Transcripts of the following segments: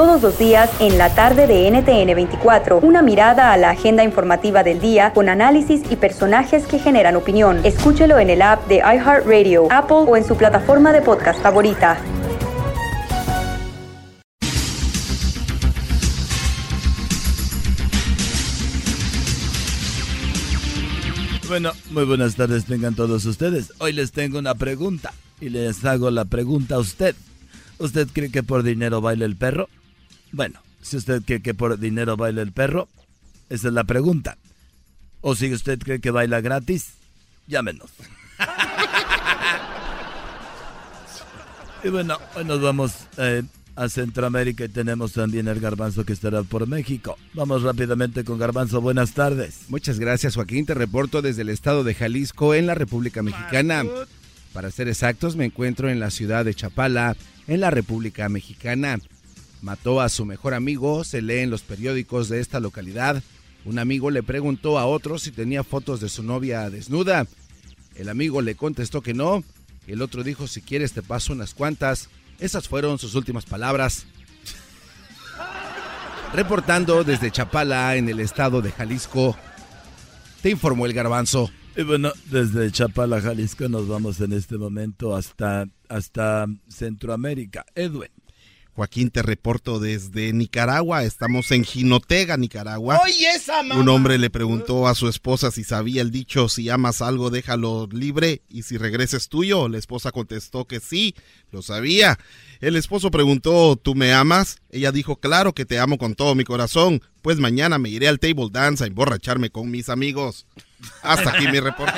Todos los días en la tarde de NTN 24, una mirada a la agenda informativa del día con análisis y personajes que generan opinión. Escúchelo en el app de iHeartRadio, Apple o en su plataforma de podcast favorita. Bueno, muy buenas tardes tengan todos ustedes. Hoy les tengo una pregunta y les hago la pregunta a usted. ¿Usted cree que por dinero baila el perro? Bueno, si usted cree que por dinero baila el perro, esa es la pregunta. O si usted cree que baila gratis, llámenos. y bueno, hoy nos vamos eh, a Centroamérica y tenemos también el garbanzo que estará por México. Vamos rápidamente con garbanzo. Buenas tardes. Muchas gracias, Joaquín. Te reporto desde el estado de Jalisco, en la República Mexicana. Para ser exactos, me encuentro en la ciudad de Chapala, en la República Mexicana. Mató a su mejor amigo, se lee en los periódicos de esta localidad. Un amigo le preguntó a otro si tenía fotos de su novia desnuda. El amigo le contestó que no. El otro dijo, si quieres te paso unas cuantas. Esas fueron sus últimas palabras. Reportando desde Chapala, en el estado de Jalisco, te informó el garbanzo. Y bueno, desde Chapala, Jalisco, nos vamos en este momento hasta, hasta Centroamérica. Edwin. Joaquín, te reporto desde Nicaragua. Estamos en Jinotega, Nicaragua. Oye, esa mamá. Un hombre le preguntó a su esposa si sabía el dicho, si amas algo, déjalo libre y si regreses tuyo. La esposa contestó que sí, lo sabía. El esposo preguntó, ¿tú me amas? Ella dijo, claro que te amo con todo mi corazón. Pues mañana me iré al table dance a emborracharme con mis amigos. Hasta aquí mi reporte,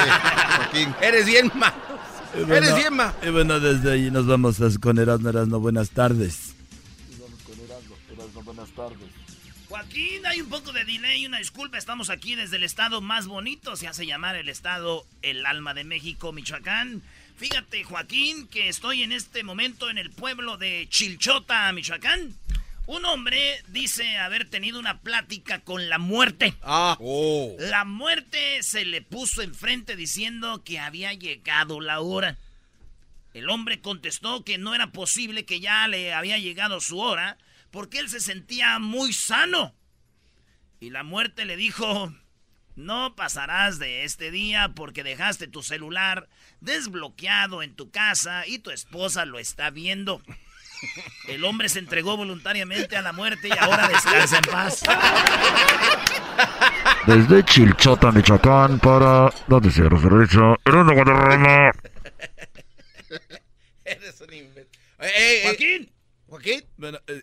Joaquín. Eres bien ma. Y bueno, Eres bien ma. Y bueno, desde ahí nos vamos a- con Erasmo Erasmo. Buenas tardes. Joaquín, hay un poco de delay, una disculpa, estamos aquí desde el estado más bonito, se hace llamar el estado El Alma de México, Michoacán. Fíjate, Joaquín, que estoy en este momento en el pueblo de Chilchota, Michoacán. Un hombre dice haber tenido una plática con la muerte. Ah. La muerte se le puso enfrente diciendo que había llegado la hora. El hombre contestó que no era posible que ya le había llegado su hora porque él se sentía muy sano. Y la muerte le dijo, no pasarás de este día porque dejaste tu celular desbloqueado en tu casa y tu esposa lo está viendo. El hombre se entregó voluntariamente a la muerte y ahora descansa en paz. Desde Chilchota, Michoacán, para Noticiero Servicio, Erasmo Guadarrama. Eres un imbécil. Eh, eh, eh, Joaquín, Joaquín. Bueno, eh, no,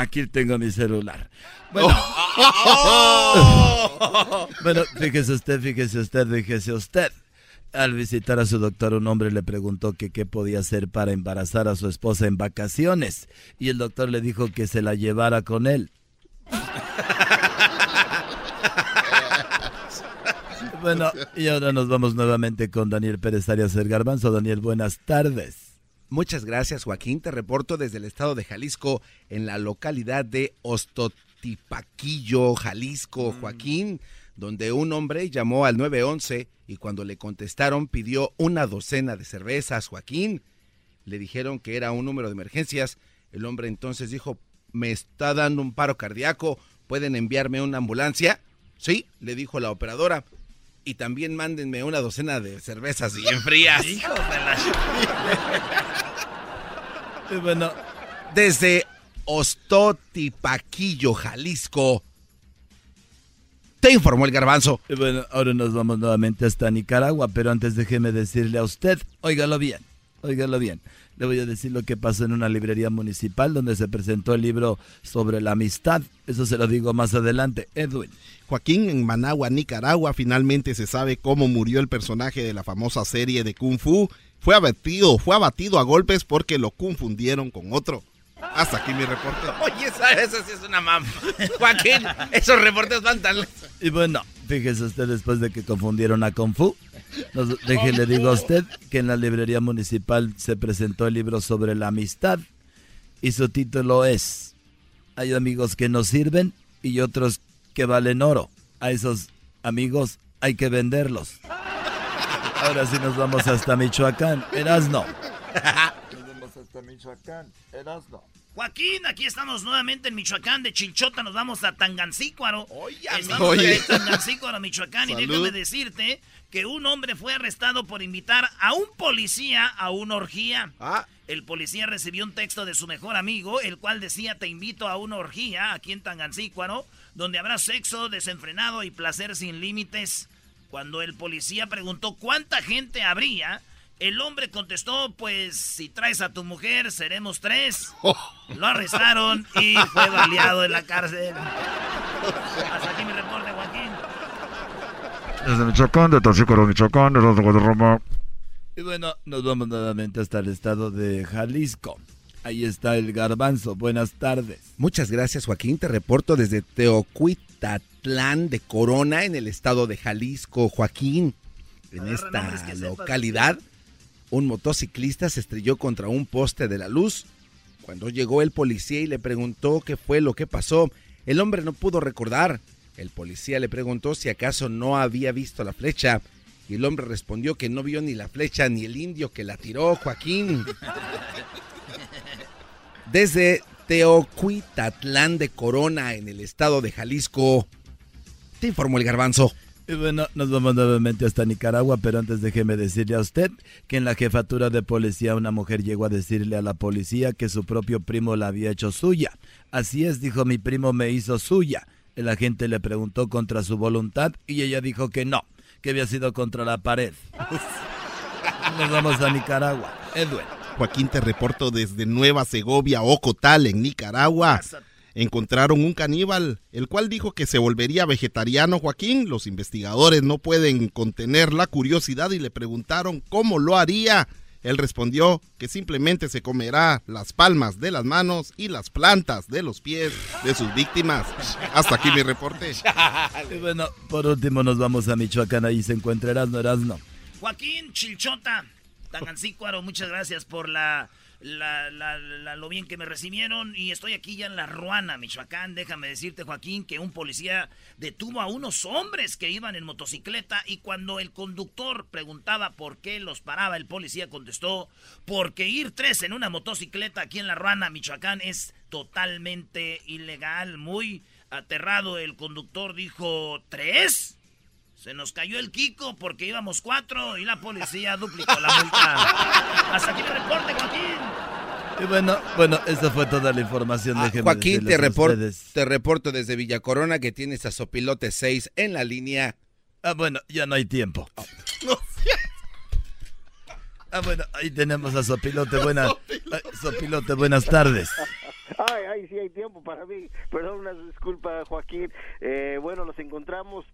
aquí tengo mi celular. Bueno, bueno, fíjese usted, fíjese usted, fíjese usted. Al visitar a su doctor, un hombre le preguntó que qué podía hacer para embarazar a su esposa en vacaciones. Y el doctor le dijo que se la llevara con él. Bueno, y ahora nos vamos nuevamente con Daniel Pérez Arias el Garbanzo. Daniel, buenas tardes. Muchas gracias, Joaquín. Te reporto desde el estado de Jalisco, en la localidad de Ostotipaquillo, Jalisco, Joaquín, donde un hombre llamó al 911 y cuando le contestaron pidió una docena de cervezas, Joaquín. Le dijeron que era un número de emergencias. El hombre entonces dijo, me está dando un paro cardíaco, ¿pueden enviarme una ambulancia? Sí, le dijo la operadora. Y también mándenme una docena de cervezas bien frías. hijo de la... Bueno, desde Ostotipaquillo, Jalisco. Te informó el garbanzo. Y bueno, ahora nos vamos nuevamente hasta Nicaragua, pero antes déjeme decirle a usted, óigalo bien, óigalo bien. Le voy a decir lo que pasó en una librería municipal donde se presentó el libro sobre la amistad. Eso se lo digo más adelante. Edwin. Joaquín, en Managua, Nicaragua, finalmente se sabe cómo murió el personaje de la famosa serie de Kung Fu. Fue abatido, fue abatido a golpes porque lo confundieron con otro. Hasta aquí mi reporte. Oye, esa, esa sí es una mamá. Joaquín, esos reportes van tan... Y bueno, fíjese usted después de que confundieron a Kung Fu. Nos, le digo a usted que en la librería municipal se presentó el libro sobre la amistad y su título es Hay amigos que nos sirven y otros que valen oro. A esos amigos hay que venderlos. Ahora sí nos vamos hasta Michoacán. Erasno. Nos vamos hasta Michoacán. Erasno. Joaquín, aquí estamos nuevamente en Michoacán, de Chilchota nos vamos a Tangancícuaro. estamos en Tangancícuaro, Michoacán, y déjame decirte que un hombre fue arrestado por invitar a un policía a una orgía. Ah. El policía recibió un texto de su mejor amigo, el cual decía, te invito a una orgía aquí en Tangancícuaro, donde habrá sexo desenfrenado y placer sin límites. Cuando el policía preguntó cuánta gente habría, el hombre contestó, pues si traes a tu mujer, seremos tres. Lo arrestaron y fue baleado en la cárcel. Hasta aquí mi reporte, Joaquín. Desde Michoacán, de Tachícaro, Michoacán, de de Roma. Y bueno, nos vamos nuevamente hasta el estado de Jalisco. Ahí está el garbanzo. Buenas tardes. Muchas gracias, Joaquín. Te reporto desde Teocuitatlán de Corona, en el estado de Jalisco. Joaquín, en esta localidad, un motociclista se estrelló contra un poste de la luz. Cuando llegó el policía y le preguntó qué fue lo que pasó, el hombre no pudo recordar. El policía le preguntó si acaso no había visto la flecha y el hombre respondió que no vio ni la flecha ni el indio que la tiró, Joaquín. Desde Teocuitatlán de Corona, en el estado de Jalisco, te informó el garbanzo. Y bueno, nos vamos nuevamente hasta Nicaragua, pero antes déjeme decirle a usted que en la jefatura de policía una mujer llegó a decirle a la policía que su propio primo la había hecho suya. Así es, dijo mi primo me hizo suya. El agente le preguntó contra su voluntad y ella dijo que no, que había sido contra la pared. Nos vamos a Nicaragua. Edwin. Joaquín, te reporto desde Nueva Segovia, Ocotal, en Nicaragua. Encontraron un caníbal, el cual dijo que se volvería vegetariano, Joaquín. Los investigadores no pueden contener la curiosidad y le preguntaron cómo lo haría. Él respondió que simplemente se comerá las palmas de las manos y las plantas de los pies de sus víctimas. Hasta aquí mi reporte. Y bueno, por último nos vamos a Michoacán, ahí se encuentra Erasno Erasno. Joaquín Chilchota, Tangancícuaro, muchas gracias por la la, la, lo bien que me recibieron y estoy aquí ya en La Ruana, Michoacán. Déjame decirte, Joaquín, que un policía detuvo a unos hombres que iban en motocicleta y cuando el conductor preguntaba por qué los paraba, el policía contestó, porque ir tres en una motocicleta aquí en La Ruana, Michoacán, es totalmente ilegal. Muy aterrado el conductor dijo, ¿tres? Se nos cayó el Kiko porque íbamos cuatro y la policía duplicó la multa. Hasta aquí el reporte, Joaquín. Y bueno, bueno, esa fue toda la información. Ah, Joaquín, te, te reporto desde Villa Corona que tienes a Sopilote 6 en la línea. Ah, bueno, ya no hay tiempo. Ah, bueno, ahí tenemos a Sopilote. Buenas, Sopilote, buenas tardes. Ay, ay, sí hay tiempo para mí. Perdón, una disculpa, Joaquín. Eh, bueno, nos encontramos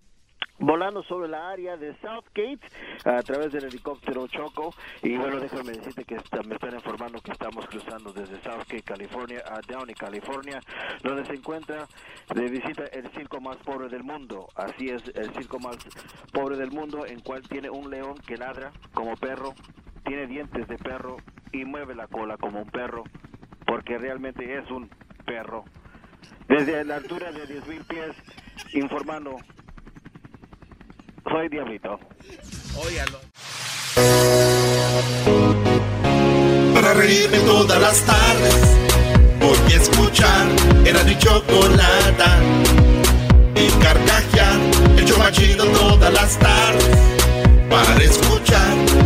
volando sobre la área de Southgate a través del helicóptero Choco. Y bueno déjame decirte que me están informando que estamos cruzando desde Southgate California a Downey California donde se encuentra de visita el circo más pobre del mundo. Así es el circo más pobre del mundo en cual tiene un león que ladra como perro tiene dientes de perro y mueve la cola como un perro porque realmente es un perro. Desde la altura de 10.000 pies informando soy Diablito. Óyalo. Para reírme todas las tardes, voy a escuchar era mi chocolata. Y carcajear, el chomachido todas las tardes. Para escuchar